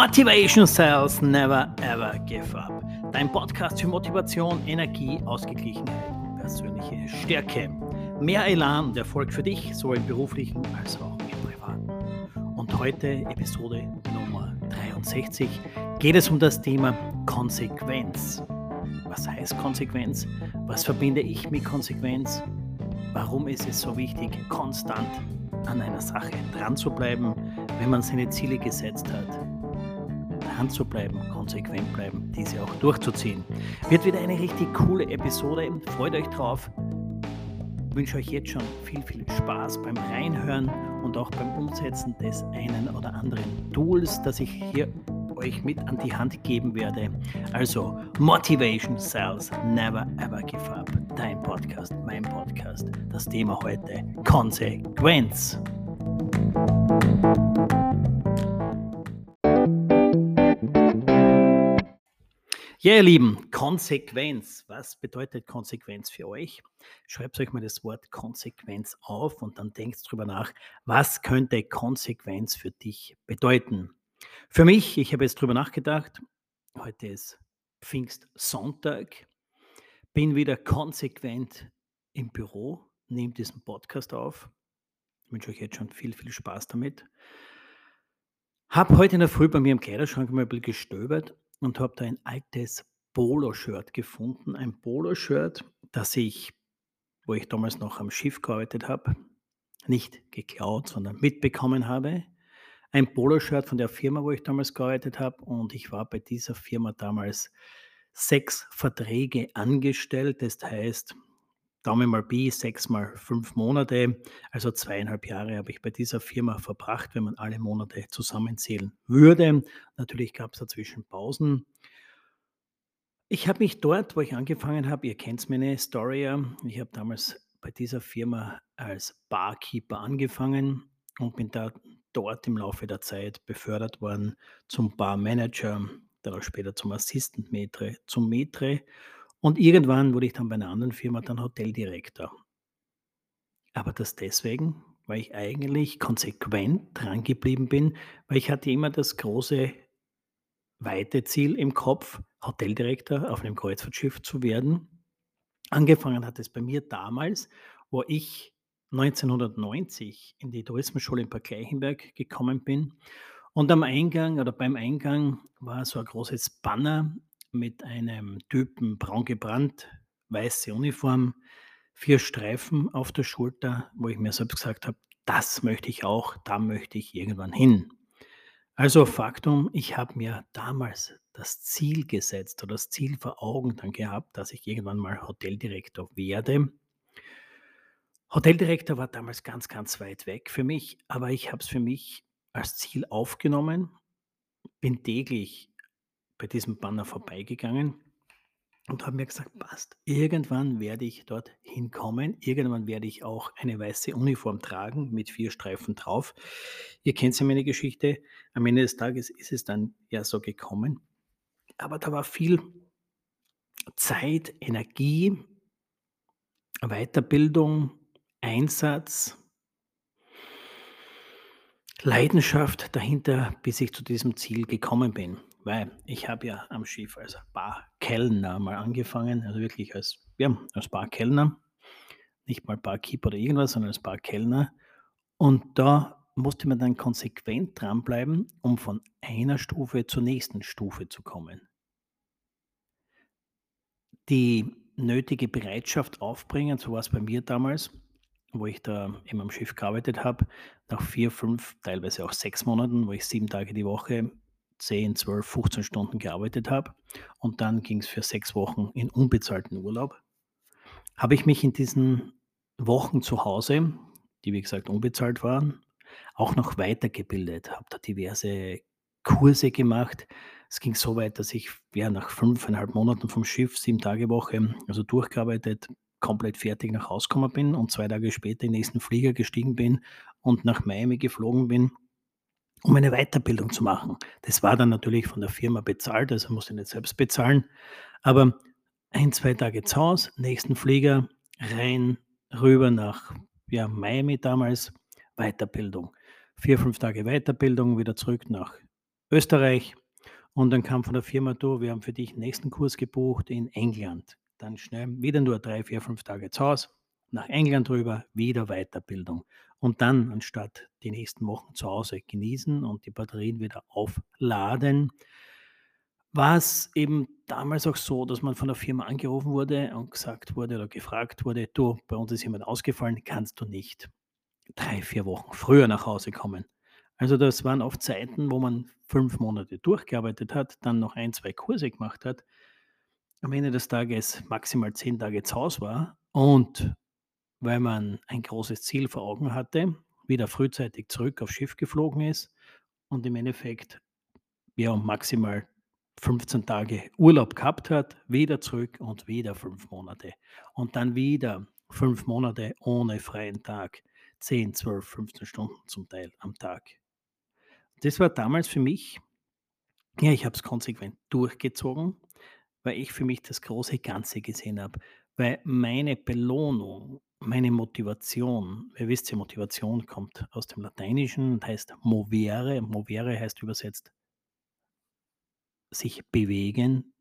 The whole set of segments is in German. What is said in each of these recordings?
Motivation Sales Never Ever Give Up. Dein Podcast für Motivation, Energie, Ausgeglichenheit und persönliche Stärke. Mehr Elan und Erfolg für dich, sowohl im beruflichen als auch im privaten. Und heute, Episode Nummer 63, geht es um das Thema Konsequenz. Was heißt Konsequenz? Was verbinde ich mit Konsequenz? Warum ist es so wichtig, konstant an einer Sache dran zu bleiben, wenn man seine Ziele gesetzt hat? Dran zu bleiben, konsequent bleiben, diese auch durchzuziehen. Wird wieder eine richtig coole Episode. Freut euch drauf. Wünsche euch jetzt schon viel, viel Spaß beim Reinhören und auch beim Umsetzen des einen oder anderen Tools, das ich hier euch mit an die Hand geben werde. Also Motivation Sales Never Ever Give Up. Dein Podcast, mein Podcast. Das Thema heute Konsequenz. Ja, ihr Lieben, Konsequenz. Was bedeutet Konsequenz für euch? Schreibt euch mal das Wort Konsequenz auf und dann denkt drüber nach, was könnte Konsequenz für dich bedeuten? Für mich, ich habe jetzt drüber nachgedacht, heute ist Pfingstsonntag, bin wieder konsequent im Büro, nehme diesen Podcast auf. Ich wünsche euch jetzt schon viel, viel Spaß damit. Habe heute in der Früh bei mir im Kleiderschrank mal ein bisschen gestöbert und habe da ein altes Poloshirt gefunden. Ein Poloshirt, das ich, wo ich damals noch am Schiff gearbeitet habe, nicht geklaut, sondern mitbekommen habe. Ein Poloshirt von der Firma, wo ich damals gearbeitet habe. Und ich war bei dieser Firma damals sechs Verträge angestellt. Das heißt, Daumen mal B, sechs mal fünf Monate, also zweieinhalb Jahre habe ich bei dieser Firma verbracht, wenn man alle Monate zusammenzählen würde. Natürlich gab es dazwischen Pausen. Ich habe mich dort, wo ich angefangen habe, ihr kennt meine Story ich habe damals bei dieser Firma als Barkeeper angefangen und bin da dort im Laufe der Zeit befördert worden zum Barmanager, dann auch später zum Assistant Metre, zum Metre und irgendwann wurde ich dann bei einer anderen Firma dann Hoteldirektor. Aber das deswegen, weil ich eigentlich konsequent dran geblieben bin, weil ich hatte immer das große, weite Ziel im Kopf, Hoteldirektor auf einem Kreuzfahrtschiff zu werden. Angefangen hat es bei mir damals, wo ich 1990 in die Tourismusschule in Park Gleichenberg gekommen bin. Und am Eingang oder beim Eingang war so ein großes Banner mit einem Typen braun gebrannt, weiße Uniform, vier Streifen auf der Schulter, wo ich mir selbst gesagt habe, das möchte ich auch, da möchte ich irgendwann hin. Also Faktum, ich habe mir damals das Ziel gesetzt oder das Ziel vor Augen dann gehabt, dass ich irgendwann mal Hoteldirektor werde. Hoteldirektor war damals ganz, ganz weit weg für mich, aber ich habe es für mich als Ziel aufgenommen, bin täglich bei diesem Banner vorbeigegangen und habe mir gesagt, passt, irgendwann werde ich dort hinkommen, irgendwann werde ich auch eine weiße Uniform tragen mit vier Streifen drauf. Ihr kennt ja meine Geschichte, am Ende des Tages ist es dann ja so gekommen, aber da war viel Zeit, Energie, Weiterbildung, Einsatz, Leidenschaft dahinter, bis ich zu diesem Ziel gekommen bin. Weil ich habe ja am Schiff als Barkellner mal angefangen, also wirklich als, ja, als Barkellner, nicht mal Barkeeper oder irgendwas, sondern als Barkellner. Und da musste man dann konsequent dranbleiben, um von einer Stufe zur nächsten Stufe zu kommen. Die nötige Bereitschaft aufbringen, so war es bei mir damals, wo ich da eben am Schiff gearbeitet habe, nach vier, fünf, teilweise auch sechs Monaten, wo ich sieben Tage die Woche 10, 12, 15 Stunden gearbeitet habe und dann ging es für sechs Wochen in unbezahlten Urlaub, habe ich mich in diesen Wochen zu Hause, die wie gesagt unbezahlt waren, auch noch weitergebildet, habe da diverse Kurse gemacht. Es ging so weit, dass ich ja, nach fünfeinhalb Monaten vom Schiff, sieben Tage Woche, also durchgearbeitet, komplett fertig nach Hause gekommen bin und zwei Tage später in den nächsten Flieger gestiegen bin und nach Miami geflogen bin um eine Weiterbildung zu machen. Das war dann natürlich von der Firma bezahlt, also musste ich nicht selbst bezahlen. Aber ein, zwei Tage zu Hause, nächsten Flieger, rein, rüber nach ja, Miami damals, Weiterbildung. Vier, fünf Tage Weiterbildung, wieder zurück nach Österreich und dann kam von der Firma: „Du, wir haben für dich nächsten Kurs gebucht in England.“ Dann schnell wieder nur 3, 4, 5 Tage zu Hause, nach England rüber, wieder Weiterbildung. Und dann, anstatt die nächsten Wochen zu Hause genießen und die Batterien wieder aufladen war's eben damals auch so, dass man von der Firma angerufen wurde und gesagt wurde oder gefragt wurde: „Du, bei uns ist jemand ausgefallen, kannst du nicht 3, 4 Wochen früher nach Hause kommen?“ Also, das waren oft Zeiten, wo man 5 Monate durchgearbeitet hat, dann noch 1, 2 Kurse gemacht hat, am Ende des Tages maximal 10 Tage zu Hause war und weil man ein großes Ziel vor Augen hatte, wieder frühzeitig zurück aufs Schiff geflogen ist und im Endeffekt, ja, maximal 15 Tage Urlaub gehabt hat, wieder zurück und wieder 5 Monate und dann wieder 5 Monate ohne freien Tag, 10, 12, 15 Stunden zum Teil am Tag. Das war damals für mich ja, ich habe es konsequent durchgezogen, weil ich für mich das große Ganze gesehen habe, weil meine Belohnung, meine Motivation ihr wisst ja, Motivation kommt aus dem Lateinischen und heißt movere. Movere heißt übersetzt sich bewegen.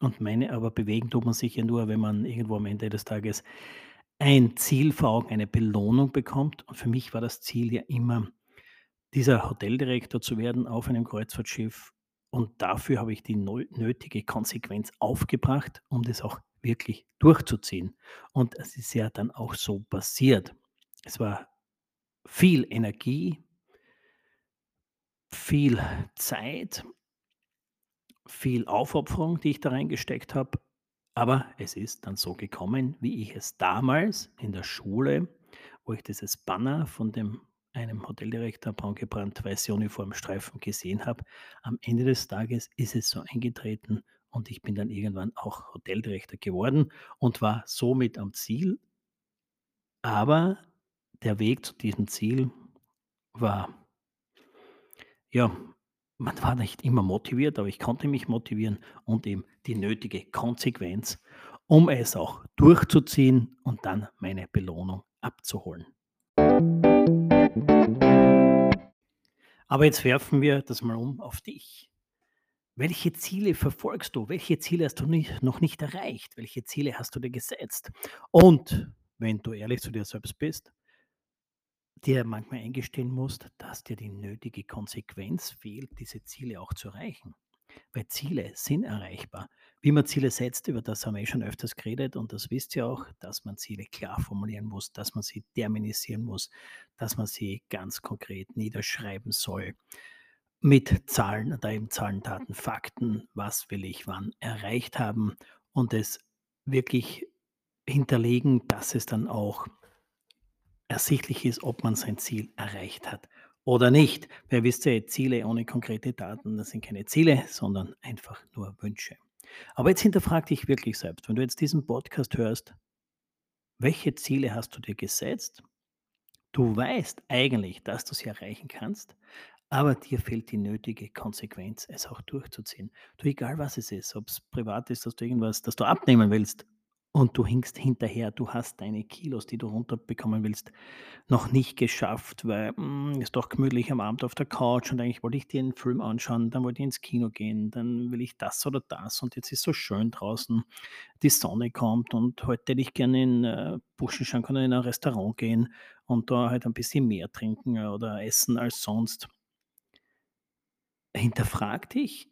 Und meine aber bewegen tut man sich ja nur, wenn man irgendwo am Ende des Tages ein Ziel vor Augen, eine Belohnung bekommt. Und für mich war das Ziel ja immer, dieser Hoteldirektor zu werden auf einem Kreuzfahrtschiff. Und dafür habe ich die nötige Konsequenz aufgebracht, um das auch wirklich durchzuziehen. Und es ist ja dann auch so passiert. Es war viel Energie viel Zeit viel Aufopferung, die ich da reingesteckt habe, aber es ist dann so gekommen, wie ich es damals in der Schule, wo ich dieses Banner von dem einem Hoteldirektor, braungebrannt, weiße Uniformstreifen gesehen habe. Am Ende des Tages ist es so eingetreten und ich bin dann irgendwann auch Hoteldirektor geworden und war somit am Ziel. Aber der Weg zu diesem Ziel war ja, man war nicht immer motiviert, aber ich konnte mich motivieren und eben die nötige Konsequenz, um es auch durchzuziehen und dann meine Belohnung abzuholen. Aber jetzt werfen wir das mal um auf dich. Welche Ziele verfolgst du? Welche Ziele hast du nicht noch nicht erreicht? Welche Ziele hast du dir gesetzt? Und wenn du ehrlich zu dir selbst bist dir manchmal eingestehen musst, dass dir die nötige Konsequenz fehlt, diese Ziele auch zu erreichen. Weil Ziele sind erreichbar. Wie man Ziele setzt, über das haben wir eh schon öfters geredet und das wisst ihr auch, dass man Ziele klar formulieren muss, dass man sie terminisieren muss, dass man sie ganz konkret niederschreiben soll. Mit Zahlen, da eben Zahlen, Daten, Fakten, was will ich wann erreicht haben und es wirklich hinterlegen, dass es dann auch ersichtlich ist, ob man sein Ziel erreicht hat oder nicht. Weil wisst ihr, Ziele ohne konkrete Daten, das sind keine Ziele, sondern einfach nur Wünsche. Aber jetzt hinterfrag dich wirklich selbst, wenn du jetzt diesen Podcast hörst, welche Ziele hast du dir gesetzt? Du weißt eigentlich, dass du sie erreichen kannst, aber dir fehlt die nötige Konsequenz, es auch durchzuziehen. Du, egal was es ist, ob es privat ist, dass du irgendwas, dass du abnehmen willst und du hinkst hinterher, du hast deine Kilos, die du runterbekommen willst, noch nicht geschafft, weil, hm, ist doch gemütlich am Abend auf der Couch und eigentlich wollte ich dir 'n Film anschauen, dann wollte ich ins Kino gehen, dann will ich das oder das und jetzt ist so schön draußen, die Sonne kommt und heute hätte ich gerne in, äh, Burschenschauen können in ein Restaurant gehen und da halt ein bisschen mehr trinken oder essen als sonst. Hinterfrag dich,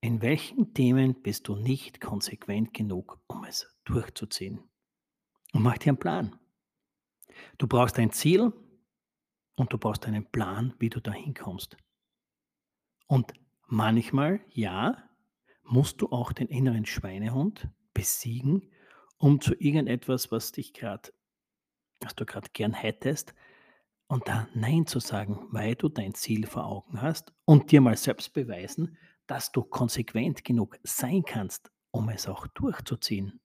in welchen Themen bist du nicht konsequent genug, um es durchzuziehen? Und mach dir 'n Plan. Du brauchst ein Ziel und du brauchst einen Plan, wie du da hinkommst. Und manchmal, ja, musst du auch den inneren Schweinehund besiegen, um zu irgendetwas, was dich grad was du grad gern hättest und da „Nein“ zu sagen, weil du dein Ziel vor Augen hast und dir mal selbst beweisen, dass du konsequent genug sein kannst, um es auch durchzuziehen.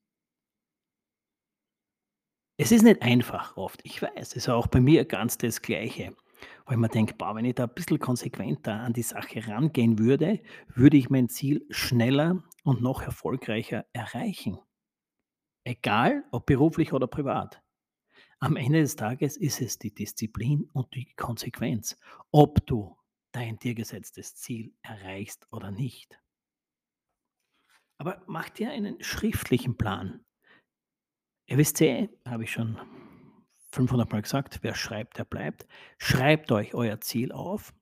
Es ist nicht einfach oft, ich weiß, es ist auch bei mir ganz das Gleiche, wo ich mir denke: „Boah, wenn ich da 'n bisschen konsequenter an die Sache rangehen würde, würde ich mein Ziel schneller und noch erfolgreicher erreichen.“ Egal, ob beruflich oder privat. Am Ende des Tages ist es die Disziplin und die Konsequenz, ob du dein dir gesetztes Ziel erreichst oder nicht. Aber mach dir einen schriftlichen Plan. Ihr eh, habe ich schon 500 Mal gesagt, wer schreibt, der bleibt. Schreibt euch euer Ziel auf,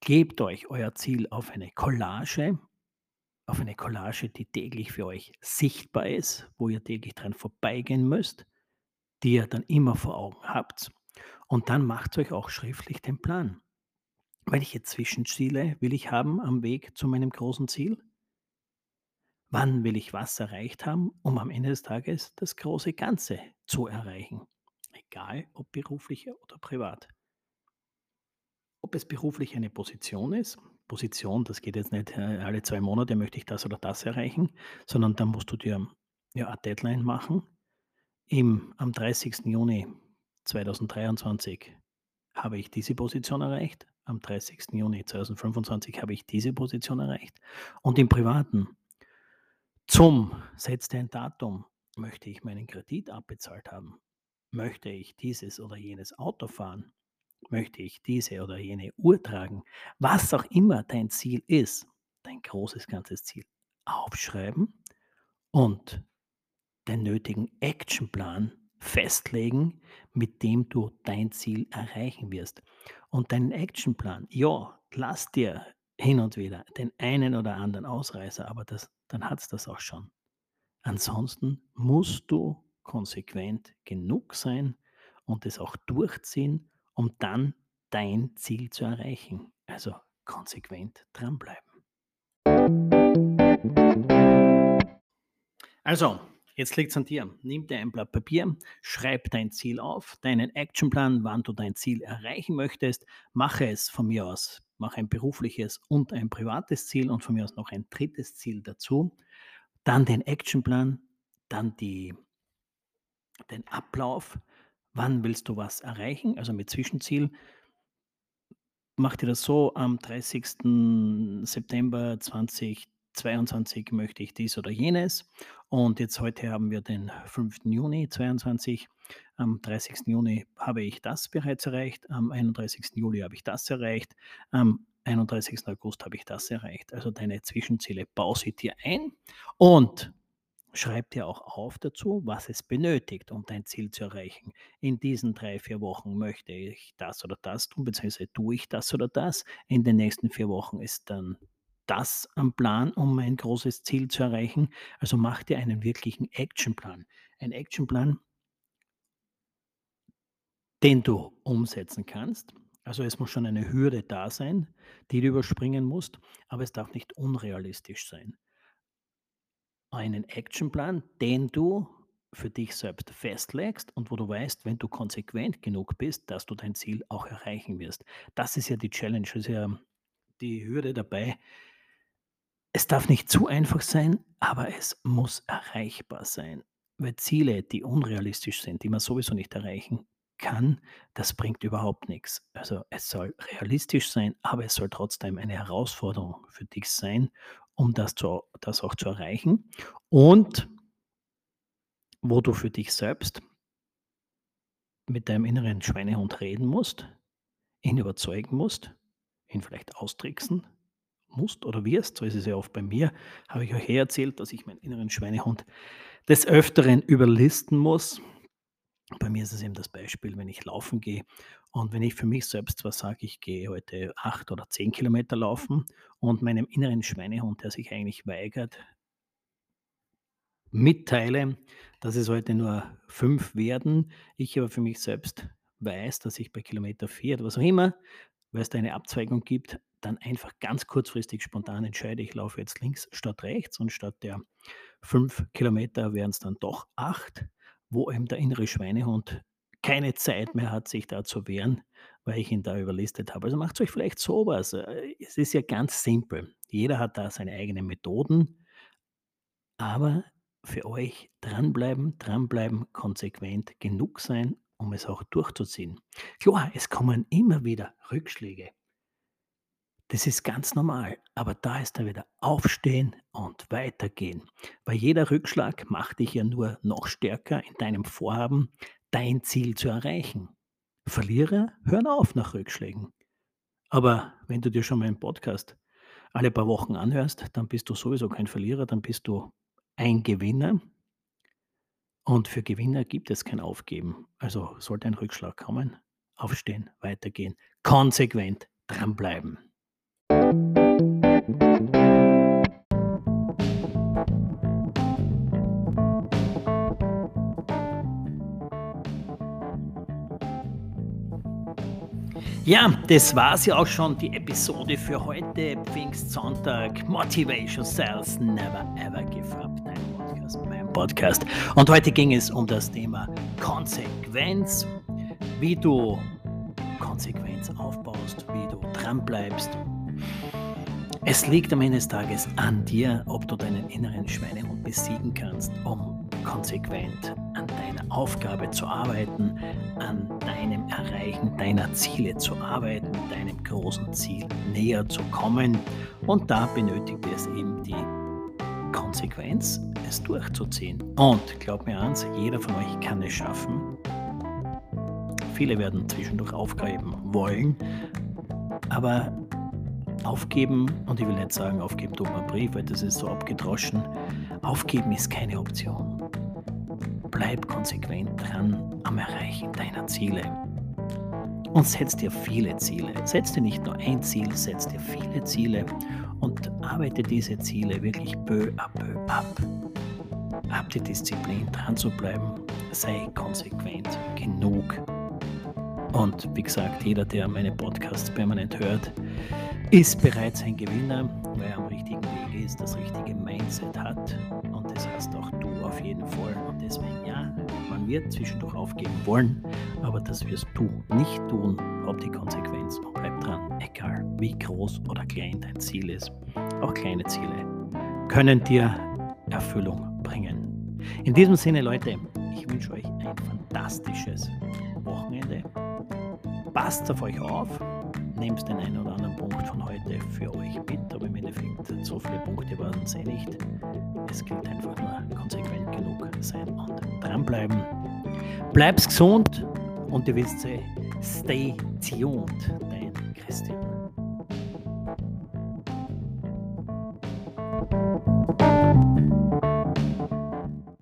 gebt euch euer Ziel auf eine Collage, auf eine Collage, die täglich für euch sichtbar ist, wo ihr täglich dran vorbeigehen müsst, die ihr dann immer vor Augen habt. Und dann macht euch auch schriftlich den Plan. Welche Zwischenziele will ich haben am Weg zu meinem großen Ziel? Wann will ich was erreicht haben, um am Ende des Tages das große Ganze zu erreichen? Egal ob beruflich oder privat. Ob es beruflich eine Position ist, Position, das geht jetzt nicht äh, alle zwei Monate möchte ich das oder das erreichen, sondern dann musst du dir ja eine Deadline machen. Im, am 30. Juni 2023 habe ich diese Position erreicht. Am 30. Juni 2025 habe ich diese Position erreicht. Und im Privaten zum setzt ein Datum. Möchte ich meinen Kredit abbezahlt haben? Möchte ich dieses oder jenes Auto fahren? Möchte ich diese oder jene Uhr tragen? Was auch immer dein Ziel ist, dein großes ganzes Ziel, aufschreiben und den nötigen Actionplan festlegen, mit dem du dein Ziel erreichen wirst. Und deinen Actionplan, ja, lass dir hin und wieder den einen oder anderen Ausreißer, aber das, dann hat es das auch schon. Ansonsten musst du konsequent genug sein und es auch durchziehen, um dann dein Ziel zu erreichen. Also konsequent dranbleiben. Also, Jetzt liegt es an dir. Nimm dir ein Blatt Papier, schreib dein Ziel auf, deinen Actionplan, wann du dein Ziel erreichen möchtest. Mache es von mir aus. Mach ein berufliches und ein privates Ziel und von mir aus noch ein drittes Ziel dazu. Dann den Actionplan, dann die, den Ablauf. Wann willst du was erreichen? Also mit Zwischenziel. Mach dir das so am 30. September 2020 22 möchte ich dies oder jenes. Und jetzt heute haben wir den 5. Juni 22. Am 30. Juni habe ich das bereits erreicht. Am 31. Juli habe ich das erreicht. Am 31. August habe ich das erreicht. Also deine Zwischenziele baue sie dir ein und schreib dir auch auf dazu, was es benötigt, um dein Ziel zu erreichen. In diesen drei, vier Wochen möchte ich das oder das tun, beziehungsweise tue ich das oder das. In den nächsten vier Wochen ist dann das am Plan, um ein großes Ziel zu erreichen. Also mach dir einen wirklichen Actionplan. Ein Actionplan, den du umsetzen kannst. Also es muss schon eine Hürde da sein, die du überspringen musst, aber es darf nicht unrealistisch sein. Einen Actionplan, den du für dich selbst festlegst und wo du weißt, wenn du konsequent genug bist, dass du dein Ziel auch erreichen wirst. Das ist ja die Challenge, ist ja die Hürde dabei, es darf nicht zu einfach sein, aber es muss erreichbar sein. Weil Ziele, die unrealistisch sind, die man sowieso nicht erreichen kann, das bringt überhaupt nichts. Also es soll realistisch sein, aber es soll trotzdem eine Herausforderung für dich sein, um das, zu, das auch zu erreichen. Und wo du für dich selbst mit deinem inneren Schweinehund reden musst, ihn überzeugen musst, ihn vielleicht austricksen, musst oder wirst, so ist es ja oft bei mir, habe ich euch eh erzählt, dass ich meinen inneren Schweinehund des Öfteren überlisten muss. Bei mir ist es eben das Beispiel, wenn ich laufen gehe und wenn ich für mich selbst zwar sage, ich gehe heute acht oder zehn Kilometer laufen und meinem inneren Schweinehund, der sich eigentlich weigert, mitteile, dass es heute nur fünf werden, ich aber für mich selbst weiß, dass ich bei Kilometer vier oder was auch immer, weil es da eine Abzweigung gibt, dann einfach ganz kurzfristig spontan entscheide, ich laufe jetzt links statt rechts und statt der fünf Kilometer wären es dann doch acht, wo eben der innere Schweinehund keine Zeit mehr hat, sich da zu wehren, weil ich ihn da überlistet habe. Also macht euch vielleicht sowas. Äh, es ist ja ganz simpel. Jeder hat da seine eigenen Methoden, aber für euch dranbleiben, dranbleiben, konsequent genug sein, um es auch durchzuziehen. Klar, es kommen immer wieder Rückschläge. Das ist ganz normal, aber da ist dann wieder aufstehen und weitergehen. Weil jeder Rückschlag macht dich ja nur noch stärker in deinem Vorhaben, dein Ziel zu erreichen. Verlierer hören auf nach Rückschlägen. Aber wenn du dir schon meinen Podcast alle paar Wochen anhörst, dann bist du sowieso kein Verlierer, dann bist du ein Gewinner. Und für Gewinner gibt es kein Aufgeben. Also sollte ein Rückschlag kommen, aufstehen, weitergehen, konsequent dranbleiben. Ja, das war's ja auch schon, die Episode für heute, Pfingstsonntag, Motivation Sales Never Ever Give Up, dein Podcast, mein Podcast. Und heute ging es um das Thema Konsequenz, wie du Konsequenz aufbaust, wie du dranbleibst. Es liegt am Ende des Tages an dir, ob du deinen inneren Schweinehund besiegen kannst, um konsequent an deiner Aufgabe zu arbeiten, an deinem Erreichen deiner Ziele zu arbeiten, deinem großen Ziel näher zu kommen. Und da benötigt es eben die Konsequenz, es durchzuziehen. Und glaub mir eins, jeder von euch kann es schaffen. Viele werden zwischendurch aufgeben wollen, aber aufgeben, und ich will nicht sagen, aufgeben tut man Brief, weil das ist so abgedroschen, aufgeben ist keine Option. Bleib konsequent dran am Erreichen deiner Ziele. Und setz dir viele Ziele. Setz dir nicht nur ein Ziel, setz dir viele Ziele und arbeite diese Ziele wirklich peu à peu ab. Hab die Disziplin, dran zu bleiben. Sei konsequent genug. Und wie gesagt, jeder, der meine Podcasts permanent hört, ist bereits ein Gewinner, weil er am richtigen Weg ist, das richtige Mindset hat. Und das hast auch du auf jeden Fall. Und deswegen, ja, man wird zwischendurch aufgeben wollen, aber das wirst du nicht tun. Hab die Konsequenz und bleib dran, egal wie groß oder klein dein Ziel ist. Auch kleine Ziele können dir Erfüllung bringen. In diesem Sinne, Leute, ich wünsche euch ein fantastisches Wochenende. Passt auf euch auf nehmt den einen oder anderen Punkt von heute für euch mit, aber im Endeffekt so viele Punkte waren es eh nicht. Es gilt einfach nur konsequent genug sein und dranbleiben. Bleib's gesund und ihr wisst, stay tuned, dein Christian.